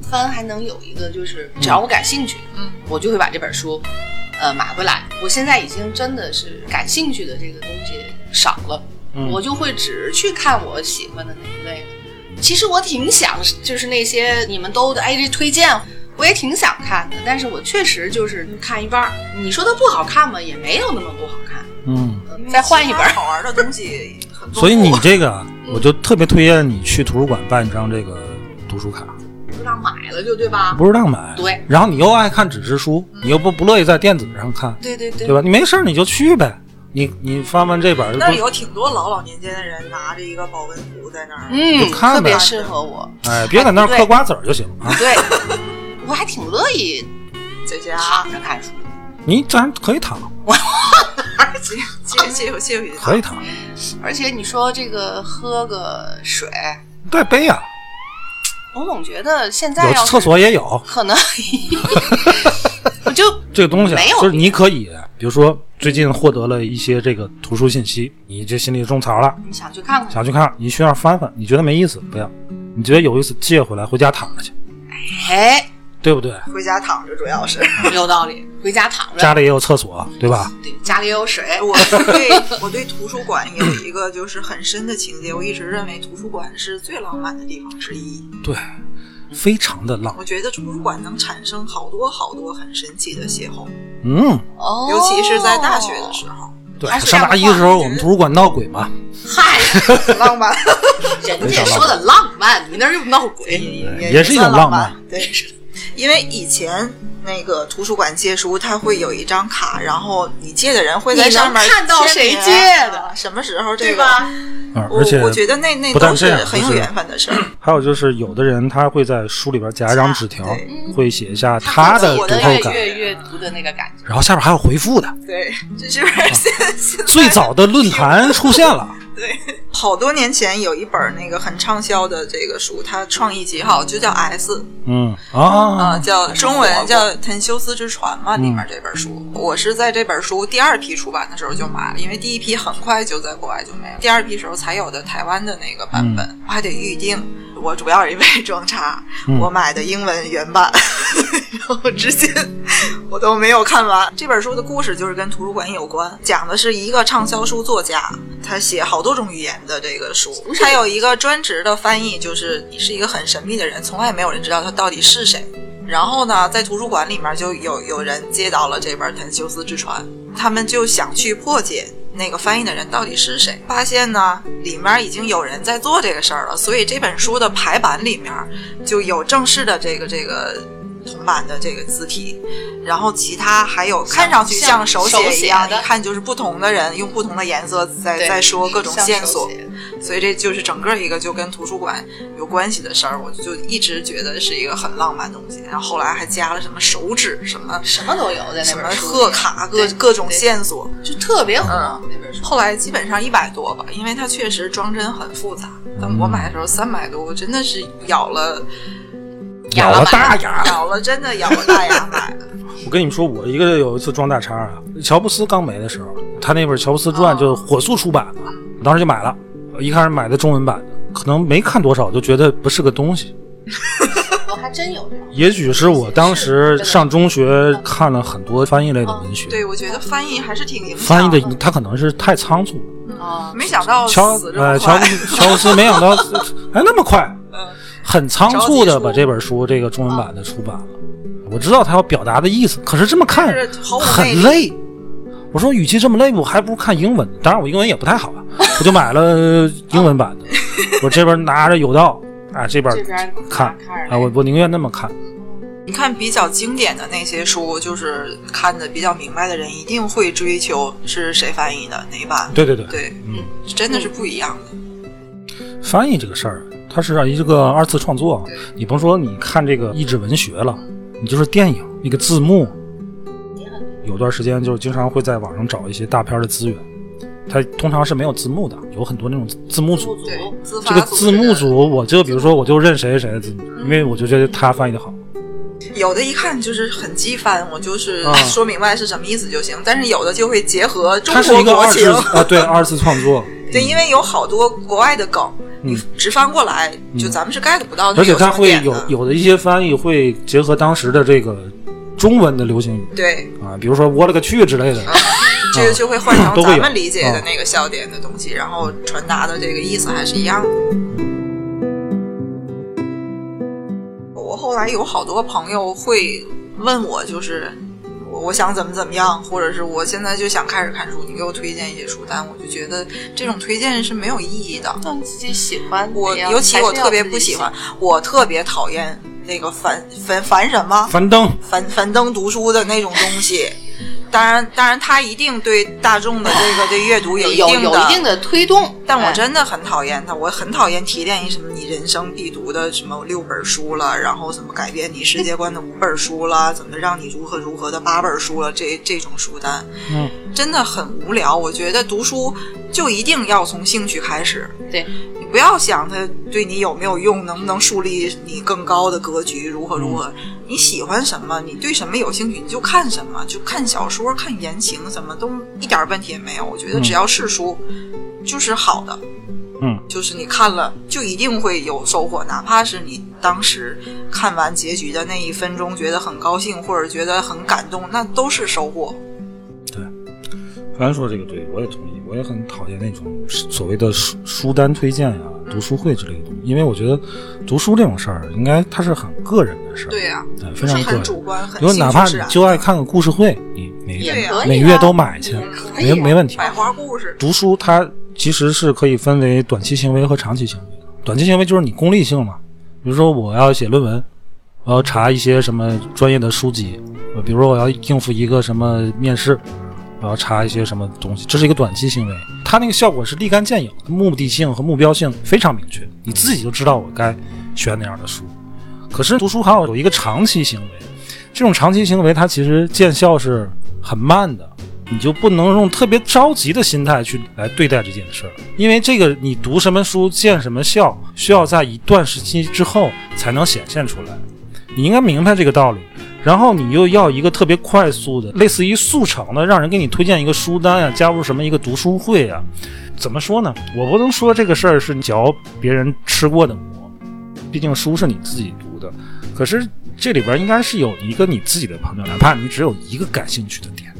翻还能有一个，就是只要我感兴趣，嗯，我就会把这本书，呃，买回来。我现在已经真的是感兴趣的这个东西少了，嗯我就会只去看我喜欢的那一类的。其实我挺想，就是那些你们都哎这推荐，我也挺想看的，但是我确实就是看一半儿。你说它不好看吗？也没有那么不好看。嗯，再换一本好玩的东西。所以你这个啊，我就特别推荐你去图书馆办一张这个读书卡，不让买了就对吧？不是让买。对。然后你又爱看纸质书，你又不不乐意在电子上看，对对对对吧？你没事儿你就去呗。你你翻翻这本儿，那儿有挺多老老年间的人拿着一个保温壶在那儿，嗯，就看呗特别适合我。哎，别在那儿 嗑瓜子儿就行啊。对，我还挺乐意在家躺着看书。你咱可以躺，借借借回借回去。可以躺，而且你说这个喝个水，对杯啊，我总觉得现在厕所也有。可能，我就这个东西啊没有，就是你可以，比如说最近获得了一些这个图书信息，你这心里种草了，你想去看看。想去看，你去那儿翻翻，你觉得没意思不要，你觉得有意思借回来回家躺着去，哎，对不对？回家躺着，主要是。有道理，回家躺着，家里也有厕所，对吧？对，家里也有水。我对我对图书馆有一个就是很深的情结，我一直认为图书馆是最浪漫的地方之一。对，非常的浪。我，觉得图书馆能产生好多好多很神奇的邂逅，嗯，哦，尤其是在大学的时候，对上大一的时候我们图书馆闹鬼嘛，嗨，很浪漫，人家说的浪漫，你那儿又闹鬼。也是一种浪漫。漫。对，因为以前那个图书馆借书，它会有一张卡，然后你借的人会在上面看到谁借的啊什么时候这个。对吧？而且我觉得那那不但都是很有缘分的事儿。还有就是，有的人他会在书里边夹一张纸条，会写一下他的读后感，阅读的那个感觉。然后下边还有回复的。对，这就是最早的论坛出现了，对，好多年前有一本那个很畅销的这个书，它创意极好，就叫 S，嗯啊、啊，叫中文叫《滕修斯之船》嘛，里面这本书，我是在这本书第二批出版的时候就买了，因为第一批很快就在国外就没了，第二批时候才有的台湾的那个版本，我还得预定。我主要是因为装叉，我买的英文原版，然后至今我都没有看完。这本书的故事就是跟图书馆有关，讲的是一个畅销书作家，他写好多种语言的这个书，他有一个专职的翻译，就是你是一个很神秘的人，从来没有人知道他到底是谁。然后呢，在图书馆里面就有有人接到了这本《滕修斯之船》，他们就想去破解那个翻译的人到底是谁。发现呢，里面已经有人在做这个事儿了，所以这本书的排版里面就有正式的这个这个铜版的这个字体，然后其他还有看上去像手写一样，的一看就是不同的人用不同的颜色在在说各种线索。所以这就是整个一个就跟图书馆有关系的事儿，我就一直觉得是一个很浪漫的东西。然后后来还加了什么手指，什么什么都有在什么那本书里，贺卡，各各种线索。就特别火嗯那本书。后来基本上一百多吧，因为它确实装帧很复杂。但我买的时候三百多，我真的是咬了咬了大牙。咬了，真的咬了大牙买的。我跟你们说，我一个有一次装大叉啊，乔布斯刚没的时候，他那本《乔布斯传》就火速出版了，我当时就买了。一开始买的中文版的，可能没看多少，就觉得不是个东西。我还真有这种。也许是我当时上中学看了很多翻译类的文学，对，我觉得翻译还是挺影响翻译的他可能是太仓促了。啊，没想到乔布。斯乔布斯没想到 哎那么快，嗯很仓促的把这本书这个中文版的出版了。我知道他要表达的意思，可是这么看很累。我说，与其这么累，我还不如看英文。当然，我英文也不太好啊，我就买了英文版的。我这边拿着有道啊，这边看啊，我我宁愿那么看。你看比较经典的那些书，就是看的比较明白的人，一定会追求是谁翻译的哪版。对对对，对，嗯，真的是不一样的。翻译这个事儿，它是一个二次创作。你甭说你看这个译制文学了，你就是电影那个字幕，有段时间就是经常会在网上找一些大片的资源，它通常是没有字幕的，有很多那种字幕组。这个字幕组，我就比如说，我就认谁谁的字幕，因为我就觉得他翻译的好。有的一看就是很机翻，我就是啊说明白是什么意思就行。但是有的就会结合中它是一个二次国国情，啊，对二次创作，对，因为有好多国外的梗，嗯你直翻过来，就咱们是 get 不到的而且它会有。有的一些翻译会结合当时的这个中文的流行语对，啊，比如说“我勒个去”之类的。这个就会换成咱们理解的啊那个笑点的东西，然后传达的这个意思还是一样的。我后来有好多朋友会问我，就是我我想怎么怎么样，或者是我现在就想开始看书，你给我推荐一些书单，我就觉得这种推荐是没有意义的。但自己喜欢。我尤其我特别不喜欢，我特别讨厌那个樊樊樊什么樊登，樊樊登读书的那种东西。当然，当然，他一定对大众的这个对阅读有一定的有一定的推动。但我哎真的很讨厌他，我很讨厌提炼一什么你人生必读的什么六本书了，然后怎么改变你世界观的五本书了，怎么让你如何如何的八本书了，这这种书单，嗯，真的很无聊。我觉得读书就一定要从兴趣开始，对，你不要想它对你有没有用，能不能树立你更高的格局，如何如何。你喜欢什么，你对什么有兴趣，你就看什么，就看小说、看言情，什么都一点问题也没有。我觉得只要是书，就是好的。嗯，就是你看了就一定会有收获，哪怕是你当时看完结局的那一分钟觉得很高兴，或者觉得很感动，那都是收获。对，凡说这个对我也同意，我也很讨厌那种所谓的书书单推荐呀、读书会之类的东西，因为我觉得读书这种事儿，应该它是很个人的事儿，对呀、哎，不是很非常个人。主观，很比如哪怕你就爱看个故事会，你每每月都买去，没没问题。百花故事。读书它其实是可以分为短期行为和长期行为的。短期行为就是你功利性嘛，比如说我要写论文，我要查一些什么专业的书籍，呃比如说我要应付一个什么面试，我要查一些什么东西，这是一个短期行为。它那个效果是立竿见影，目的性和目标性非常明确，你自己就知道我该选哪样的书。可是读书还有有一个长期行为，这种长期行为它其实见效是很慢的，你就不能用特别着急的心态去来对待这件事儿，因为这个你读什么书见什么效，需要在一段时期之后才能显现出来。你应该明白这个道理，然后你又要一个特别快速的，类似于速成的，让人给你推荐一个书单啊、加入什么一个读书会啊、怎么说呢？我不能说这个事儿是嚼别人吃过的馍，毕竟书是你自己读的。可是这里边应该是有一个你自己的朋友，哪怕你只有一个感兴趣的点。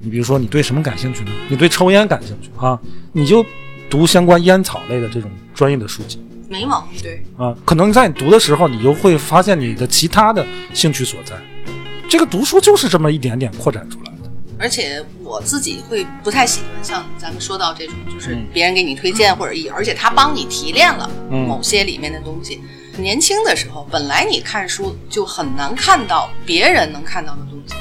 你比如说，你对什么感兴趣呢？你对抽烟感兴趣啊，你就读相关烟草类的这种专业的书籍没毛病。对，啊。可能在你读的时候，你就会发现你的其他的兴趣所在。这个读书就是这么一点点扩展出来的。而且我自己会不太喜欢像咱们说到这种，就是嗯别人给你推荐或者一，而且他帮你提炼了嗯某些里面的东西。年轻的时候，本来你看书就很难看到别人能看到的东西。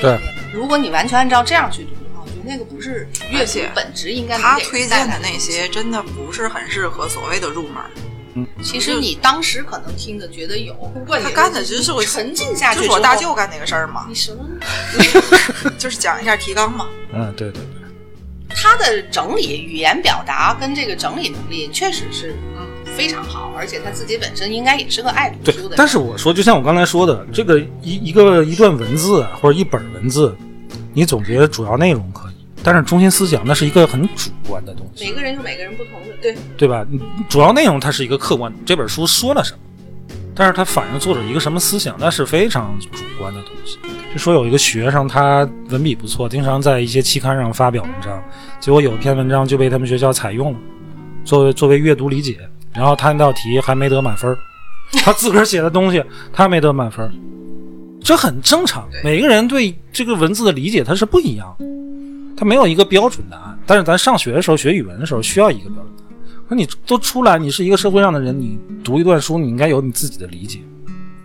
对，如果你完全按照这样去读的话，我觉那个不是阅读本质应该能他推荐的那些真的不是很适合所谓的入门儿。其实你当时可能听的觉得有，不过他干的就是我沉浸下去就是，我大舅干那个事儿嘛你，什么？就是讲一下提纲嘛。嗯，对对对，他的整理语言表达跟这个整理能力确实是嗯非常好，而且他自己本身应该也是个爱读书的人。。但是我说，就像我刚才说的，这个一一个一段文字啊，或者一本文字，你总结主要内容可以，但是中心思想那是一个很主观的东西，每个人有每个人不同的，对，对吧？主要内容它是一个客观，这本书说了什么，但是它反映作者一个什么思想，那是非常主观的东西。就说有一个学生，他文笔不错，经常在一些期刊上发表文章，结果有一篇文章就被他们学校采用了，作为作为阅读理解，然后他那道题还没得满分儿，他自个儿写的东西他没得满分儿，这很正常。每个人对这个文字的理解他是不一样的，他没有一个标准答案。但是咱上学的时候学语文的时候需要一个标准答案。那你都出来，你是一个社会上的人，你读一段书，你应该有你自己的理解。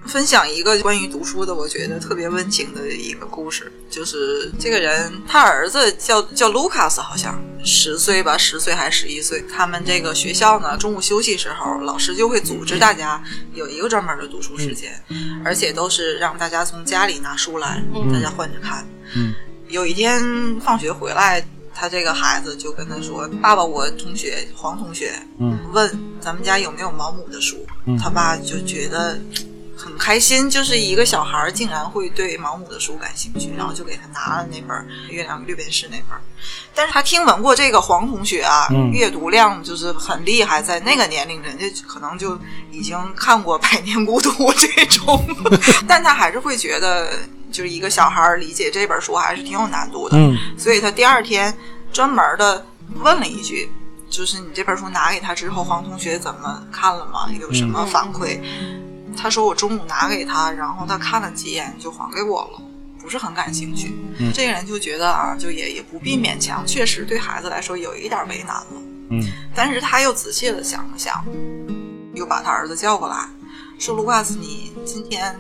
分享一个关于读书的，我觉得特别温情的一个故事，就是这个人他儿子叫叫卢卡斯，好像十岁吧，十岁还是十一岁。他们这个学校呢，中午休息时候，老师就会组织大家有一个专门的读书时间，而且都是让大家从家里拿书来，大家换着看。嗯，有一天放学回来，他这个孩子就跟他说：“爸爸，我同学黄同学，嗯，问咱们家有没有毛姆的书。嗯他爸就觉得很开心，就是一个小孩儿竟然会对毛姆的书感兴趣，然后就给他拿了那本《月亮六便士》那本儿。但是他听闻过这个黄同学啊，嗯阅读量就是很厉害，在那个年龄，人家可能就已经看过《百年孤独》这种，但他还是会觉得，就是一个小孩儿理解这本书还是挺有难度的。嗯所以他第二天专门的问了一句，就是你这本书拿给他之后，黄同学怎么看了吗？有什么反馈？他说我中午拿给他，然后他看了几眼就还给我了。不是很感兴趣，嗯这个人就觉得啊，就也也不必勉强，确实对孩子来说有一点为难了。嗯但是他又仔细的想了想，又把他儿子叫过来，说：“卢卡斯，你今天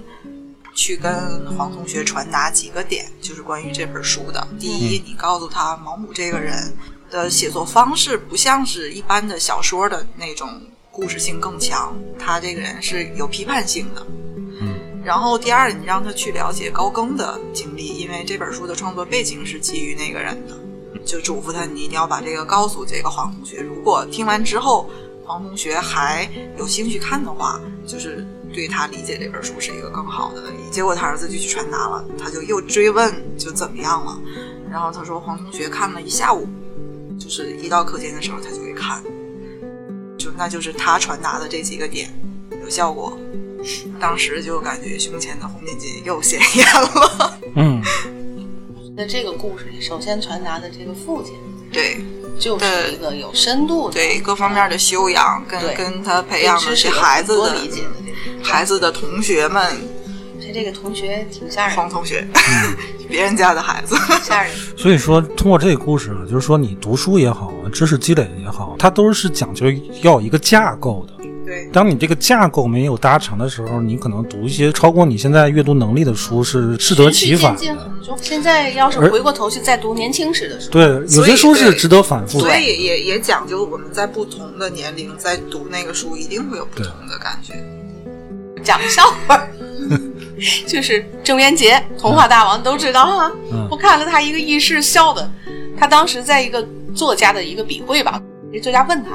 去跟黄同学传达几个点，就是关于这本书的。第一，你告诉他毛姆这个人的写作方式不像是一般的小说的那种故事性更强，他这个人是有批判性的。嗯然后第二，你让他去了解高更的经历，因为这本书的创作背景是基于那个人的。就嘱咐他，你一定要把这个告诉这个黄同学。如果听完之后，黄同学还有兴趣看的话，就是对他理解这本书是一个更好的。结果他儿子就去传达了，他就又追问就怎么样了。然后他说黄同学看了一下午，就是一到课间的时候他就会看，就那就是他传达的这几个点有效果。当时就感觉胸前的红领巾又显眼了。嗯在这个故事里，首先传达的这个父亲对。就是一个有深度的，对，各方面的修养跟跟他培养的对知识这有孩子的理解的孩子的同学们，他这个同学挺吓人，黄同学，别人家的孩子，吓人。所以说，通过这个故事啊，就是说你读书也好，知识积累也好，它都是讲究要一个架构的。对当你这个架构没有搭成的时候，你可能读一些超过你现在阅读能力的书是适得其反。现在要是回过头去再读年轻时的书，对，有些书是值得反复的所。以也也讲究我们在不同的年龄在读那个书，一定会有不同的感觉。讲个笑话，就是郑渊洁，童话大王都知道哈。嗯我看了他一个轶事，笑的。他当时在一个作家的一个笔会吧，这作家问他：“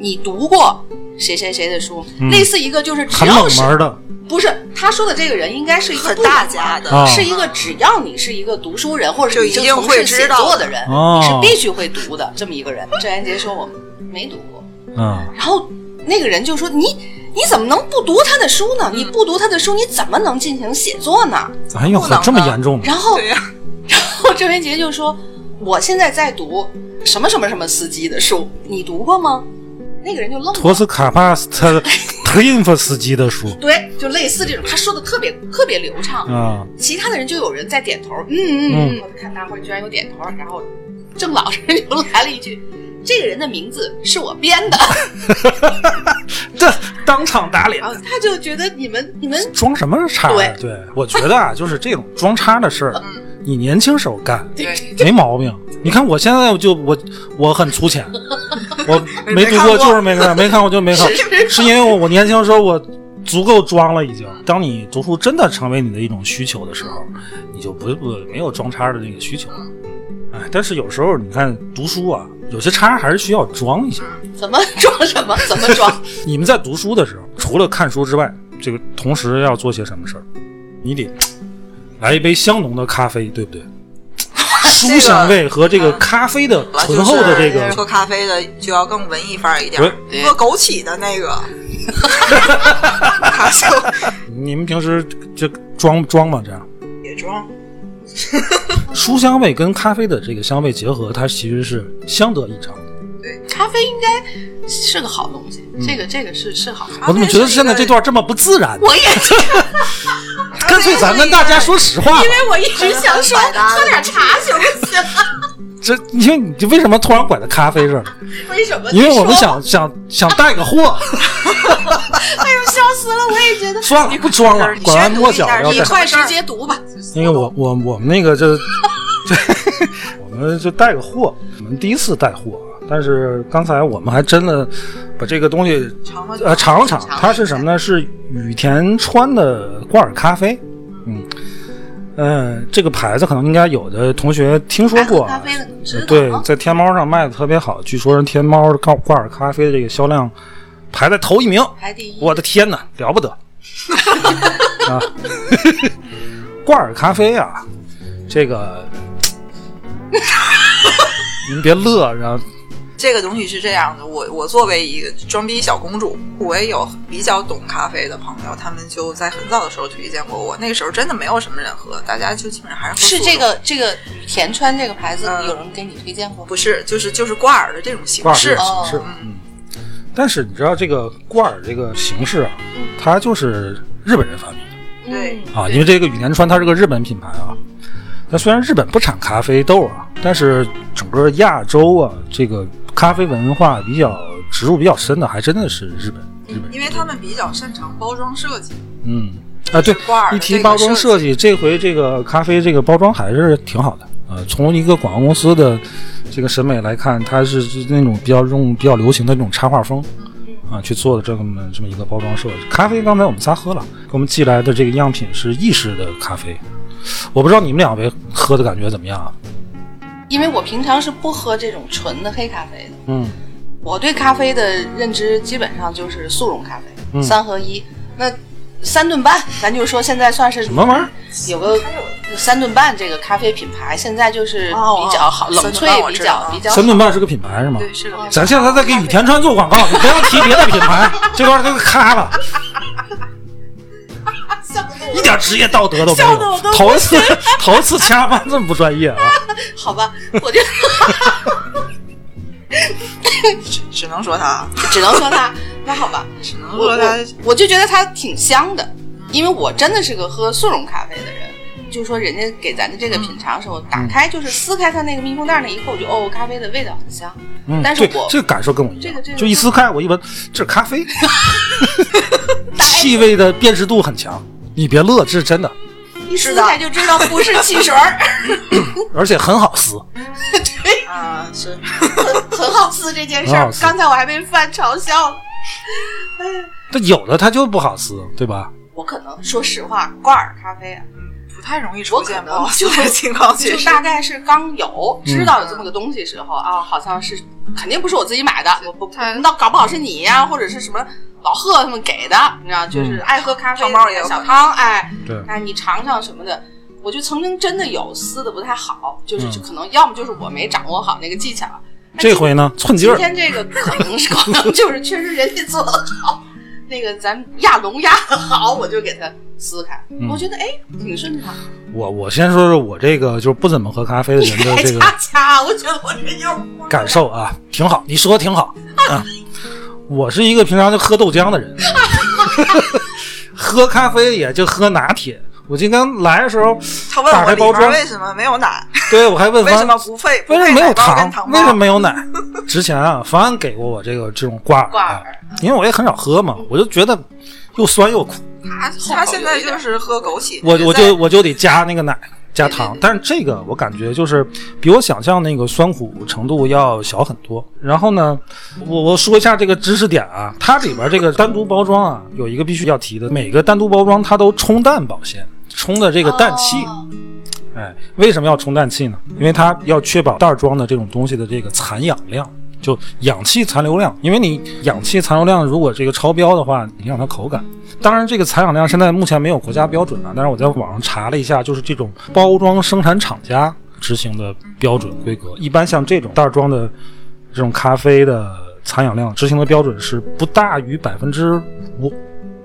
你读过谁谁谁的书？”类似一个就是只要是门的，不是他说的这个人，应该是一个大家的啊是一个只要你是一个读书人，或者是一定你从事写会知道作的人，哦你是必须会读的这么一个人。郑渊洁说：“我没读过。”嗯然后那个人就说：“你你怎么能不读他的书呢？你不读他的书，你怎么能进行写作呢哎呦呵，这么严？”重？然后，然后郑渊洁就说：“我现在在读什么什么什么司机的书，你读过吗？”那个人就愣了。托斯卡帕斯 特特因夫斯基的书对，就类似这种，他说的特别特别流畅。啊，其他的人就有人在点头，嗯嗯嗯，看大伙居然有点头，然后郑老师 就来了一句：“这个人的名字是我编的。这当场打”脸他就觉得你们你们装什么叉？对对，我觉得啊，就是这种装叉的事儿，你年轻时候干对没毛病，你看我现在就我我很粗浅，我没读过就是没看，没看过就没看，是因为我我年轻的时候我足够装了已经。当你读书真的成为你的一种需求的时候，你就不不没有装叉的那个需求了。哎，但是有时候你看读书啊，有些叉还是需要装一下。怎么 装什么？怎么装？你们在读书的时候，除了看书之外，这个同时要做些什么事儿？你得来一杯香浓的咖啡，对不对？书香味和这个咖啡的醇厚的这个喝咖啡的就要更文艺范儿一点儿，喝枸杞的那个，哈哈哈哈你们平时就装装吗？这样也装。书香味跟咖啡的这个香味结合，它其实是相得益彰。咖啡应该是个好东西，这个这个是是好。我怎么觉得现在这段这么不自然呢？我也觉得，干脆咱跟大家说实话吧。因为我一直想说喝点茶行不行？这你说你为什么突然拐到咖啡这儿？为什么？因为我们想想想带个货，哎呦，笑死了！我也觉得。算了，不装了，拐弯抹角。你快直接读吧。因为我我我们那个就，对我们就带个货，我们第一次带货啊。但是刚才我们还真的把这个东西尝了呃尝了尝，它是什么呢？是羽田川的挂耳咖啡，嗯。嗯，这个牌子可能应该有的同学听说过咖啡对啊，在天猫上卖的特别好，据说人天猫的挂挂耳咖啡的这个销量排在头一名。排第一。我的天哪，了不得 啊！挂耳咖啡啊，这个您别乐，然后这个东西是这样的，我我作为一个装逼小公主，我也有比较懂咖啡的朋友，他们就在很早的时候推荐过我。那个时候真的没有什么人喝，大家就基本上还是喝是这个这个田川这个牌子，嗯有人给你推荐过吗？不是，就是就是挂耳的这种形式挂耳这个。哦，嗯。但是你知道这个挂耳这个形式啊，它就是日本人发明的。对嗯啊，因为这个羽田川它是个日本品牌啊。那虽然日本不产咖啡豆啊，但是整个亚洲啊，这个咖啡文化比较植入比较深的，还真的是日本。日本，因为他们比较擅长包装设计。嗯，啊，对一提包装设设计，这回这个咖啡这个包装还是挺好的。呃，从一个广告公司的这个审美来看，它是是那种比较用比较流行的那种插画风。啊，去做的这么这么一个包装设计。咖啡刚才我们仨喝了，给我们寄来的这个样品是意式的咖啡，我不知道你们两位喝的感觉怎么样啊？因为我平常是不喝这种纯的黑咖啡的，嗯，我对咖啡的认知基本上就是速溶咖啡，嗯三合一。那三顿半，咱就说现在算是什么玩意儿？有个三顿半这个咖啡品牌，现在就是哦比较好，哦冷萃比较比较三顿半是个品牌是吗？对，是的。咱现在在给羽田川做广告，你不要提别的品牌，这段都咔了，一点职业道德都没有我都。头一次，头一次掐班这么不专业啊！好吧，我就 只能说他，只能说他，那好吧，只能说他我我就觉得他挺香的，因为我真的是个喝速溶咖啡的人。就说人家给咱的这个品尝的时候，打开就是撕开它那个密封袋那一刻，我就哦，咖啡的味道很香。嗯，但是我这个感受跟我一样，这个这个就一撕开我一闻，这是咖啡，气味的辨识度很强。你别乐，这是真的，一撕开就知道不是汽水儿，而且很好撕。啊是很很好撕这件事儿。刚才我还被范嘲笑了。这有的它就不好撕，对吧？我可能说实话，挂耳咖啡啊，不太容易我可出现不好能就的情况，确就大概是刚有知道有这么个东西时候啊，好像是肯定不是我自己买的，我不它那搞不好是你呀，或者是什么老贺他们给的，你知道，就是爱喝咖啡小汤，哎，对哎，你尝尝什么的。我就曾经真的有撕的不太好，就是可能要么就是我没掌握好那个技巧，那这回呢，寸劲今，天这个可能是可能就是确实人家做的好，那个咱压龙压的好，我就给它撕开，嗯我觉得哎挺顺畅。我我先说说我这个就是不怎么喝咖啡的人的还这个恰恰，我觉得我这就感受啊，挺好，你说的挺好啊。我是一个平常就喝豆浆的人，喝咖啡也就喝拿铁。我今天来的时候，他问打我里面开包装为什么没有奶，对我还问为什么不配为什么没有糖？糖为什么？没有奶？之前啊，方安给过我这个这种挂耳，挂耳啊，因为我也很少喝嘛，我就觉得又酸又苦，他他现在就是喝枸杞，我我就我就得加那个奶，加糖，但是这个我感觉就是比我想象那个酸苦程度要小很多。然后呢，我我说一下这个知识点啊，它里边这个单独包装啊，有一个必须要提的，每个单独包装它都冲氮保鲜，冲的这个氮气。哦哎，为什么要充氮气呢？因为它要确保袋装的这种东西的这个残氧量，就氧气残留量。因为你氧气残留量如果这个超标的话，影响它口感。当然，这个残氧量现在目前没有国家标准啊，但是我在网上查了一下，就是这种包装生产厂家执行的标准规格。一般像这种袋装的这种咖啡的残氧量执行的标准是不大于百分之五。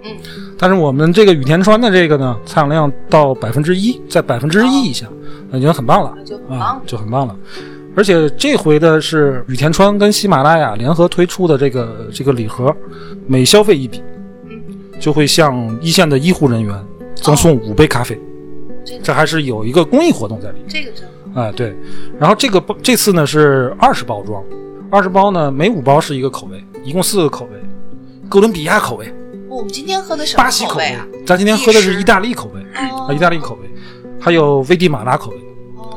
嗯，但是我们这个雨田川的这个呢，残氧量到百分之一，在百分之一以下，那已经很棒了就很啊棒，就很棒了。而且这回的是羽田川跟喜马拉雅联合推出的这个这个礼盒，每消费一笔，就会向一线的医护人员赠送五杯咖啡，这个这还是有一个公益活动在里面。这个真好。哎，对。然后这个包这次呢是二十包装，二十包呢每五包是一个口味，一共四个口味，哥伦比亚口味、我们今天喝的什么巴西口味。咱今天喝的是意大利口味。哦。啊，意大利口味，还有危地马拉口味，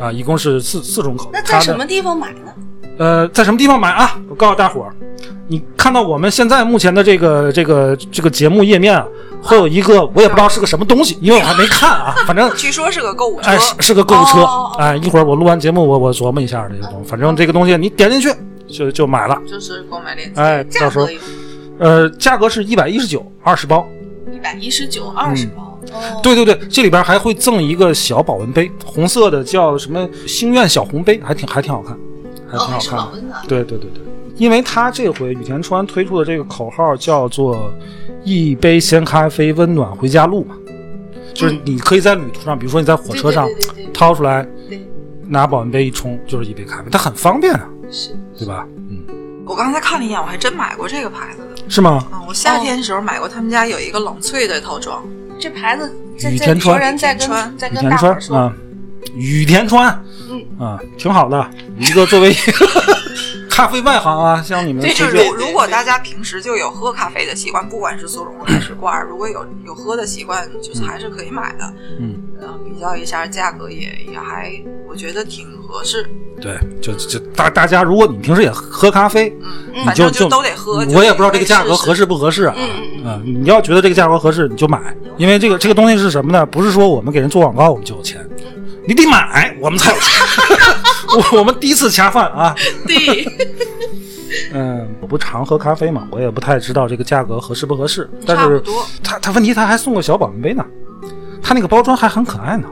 啊，一共是四四种口味。那在什么地方买呢？呃，在什么地方买啊？我告诉大伙儿，你看到我们现在目前的这个这个这个节目页面啊，会有一个我也不知道是个什么东西，因为我还没看啊，反正。据说是个购物车，哎，是是个购物车哦，哎，一会儿我录完节目，我我琢磨一下这个东西，反正这个东西你点进去就就买了，就是购买链接。哎，到时候呃价格是一百一十九，二十包，一百一十九，二十包。对对对，这里边还会赠一个小保温杯，红色的叫什么星愿小红杯，还挺还挺好看，还挺好看。对对对对，因为他这回羽田川推出的这个口号叫做“一杯鲜咖啡，温暖回家路”嘛，就是你可以在旅途上，比如说你在火车上对对对对对掏出来，拿保温杯一冲就是一杯咖啡，它很方便啊，是对吧？嗯，我刚才看了一眼，我还真买过这个牌子的。是吗？啊，我夏天的时候买过他们家有一个冷萃的套装，这牌子，在羽田川。在人在跟羽田川。在跟大伙说，川啊，羽田川，嗯。啊，挺好的，一个作为咖啡外行啊，像你们对推荐对如如果大家平时就有喝咖啡的习惯，不管是速溶还是罐儿，如果有有喝的习惯，就是还是可以买的。嗯，然后比较一下价格也也还，我觉得挺合适。对，就就大大家，如果你平时也喝咖啡，嗯，你就反正都得喝。我也不知道这个价格合适。不合适啊。嗯你要觉得这个价格合适，你就买，因为这个这个东西是什么呢？不是说我们给人做广告我们就有钱，你得买我们才有钱。我 我们第一次恰饭啊，对，嗯，我不常喝咖啡嘛，我也不太知道这个价格合适不合适。但是他他问题他还送个小保温杯呢，他那个包装还很可爱呢，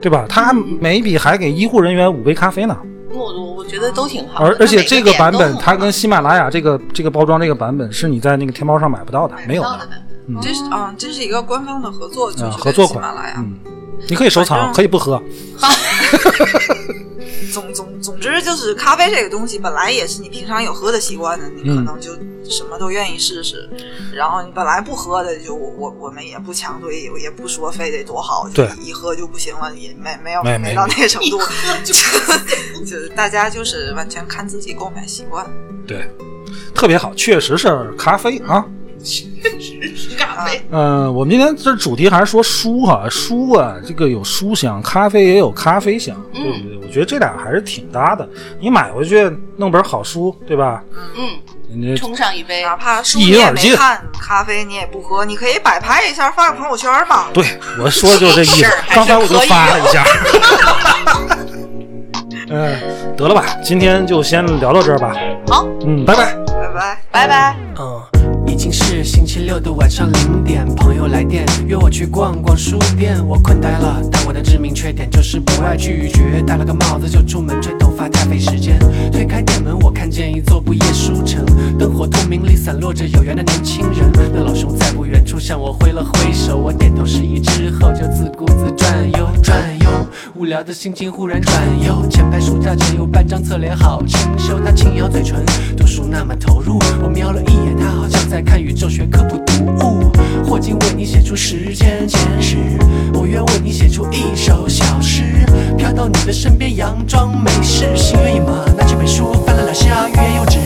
对吧？他每一笔还给医护人员五杯咖啡呢。我我我觉得都挺好的。而而且这个版本，它跟喜马拉雅这个这个包装这个版本是你在那个天猫上买不到的，没有的这是啊，这是一个官方的合作，就啊，是合作款跟喜马拉雅。。嗯，你可以收藏，可以不喝。总总总之就是咖啡这个东西本来也是你平常有喝的习惯的，你可嗯能就什么都愿意试试。然后你本来不喝的，就我我我们也不强推，也不说非得多好，就对一喝就不行了，也没没有没没到那个程度。就就是大家就是完全看自己购买习惯。对，特别好，确实是咖啡啊。咖啡。嗯、我们今天这主题还是说书哈，书啊，这个有书香，咖啡也有咖啡香，对不对？我觉得这俩还是挺搭的。你买回去弄本好书，对吧？嗯，你冲上一杯。哪怕书你也一饮而尽没看，咖啡你也不喝，你可以摆拍一下，发个朋友圈嘛。对我说的就是这意思刚才我就发了一下。嗯，得了吧，今天就先聊到这儿吧。好，嗯，拜拜。拜拜。拜拜。嗯，已经是星期六的晚上零点，朋友来电约我去逛逛书店，我困呆了，但我的致命缺点就是不爱拒绝，戴了个帽子就出门，吹头发太费时间。推开店门，我看见一座不夜书城，灯火通明里散落着有缘的年轻人。那老兄在不远处向我挥了挥手，我点头示意之后就自顾自转悠转悠，无聊的心情忽然转悠。前排书架前有半张侧脸好清秀，他轻咬嘴唇，读书那么投入。我瞄了一眼，他好像在在看宇宙学科普读物霍金为你写出时间简史我愿为你写出一首小诗飘到你的身边佯装没事心猿意马拿起本书翻了两下欲言又止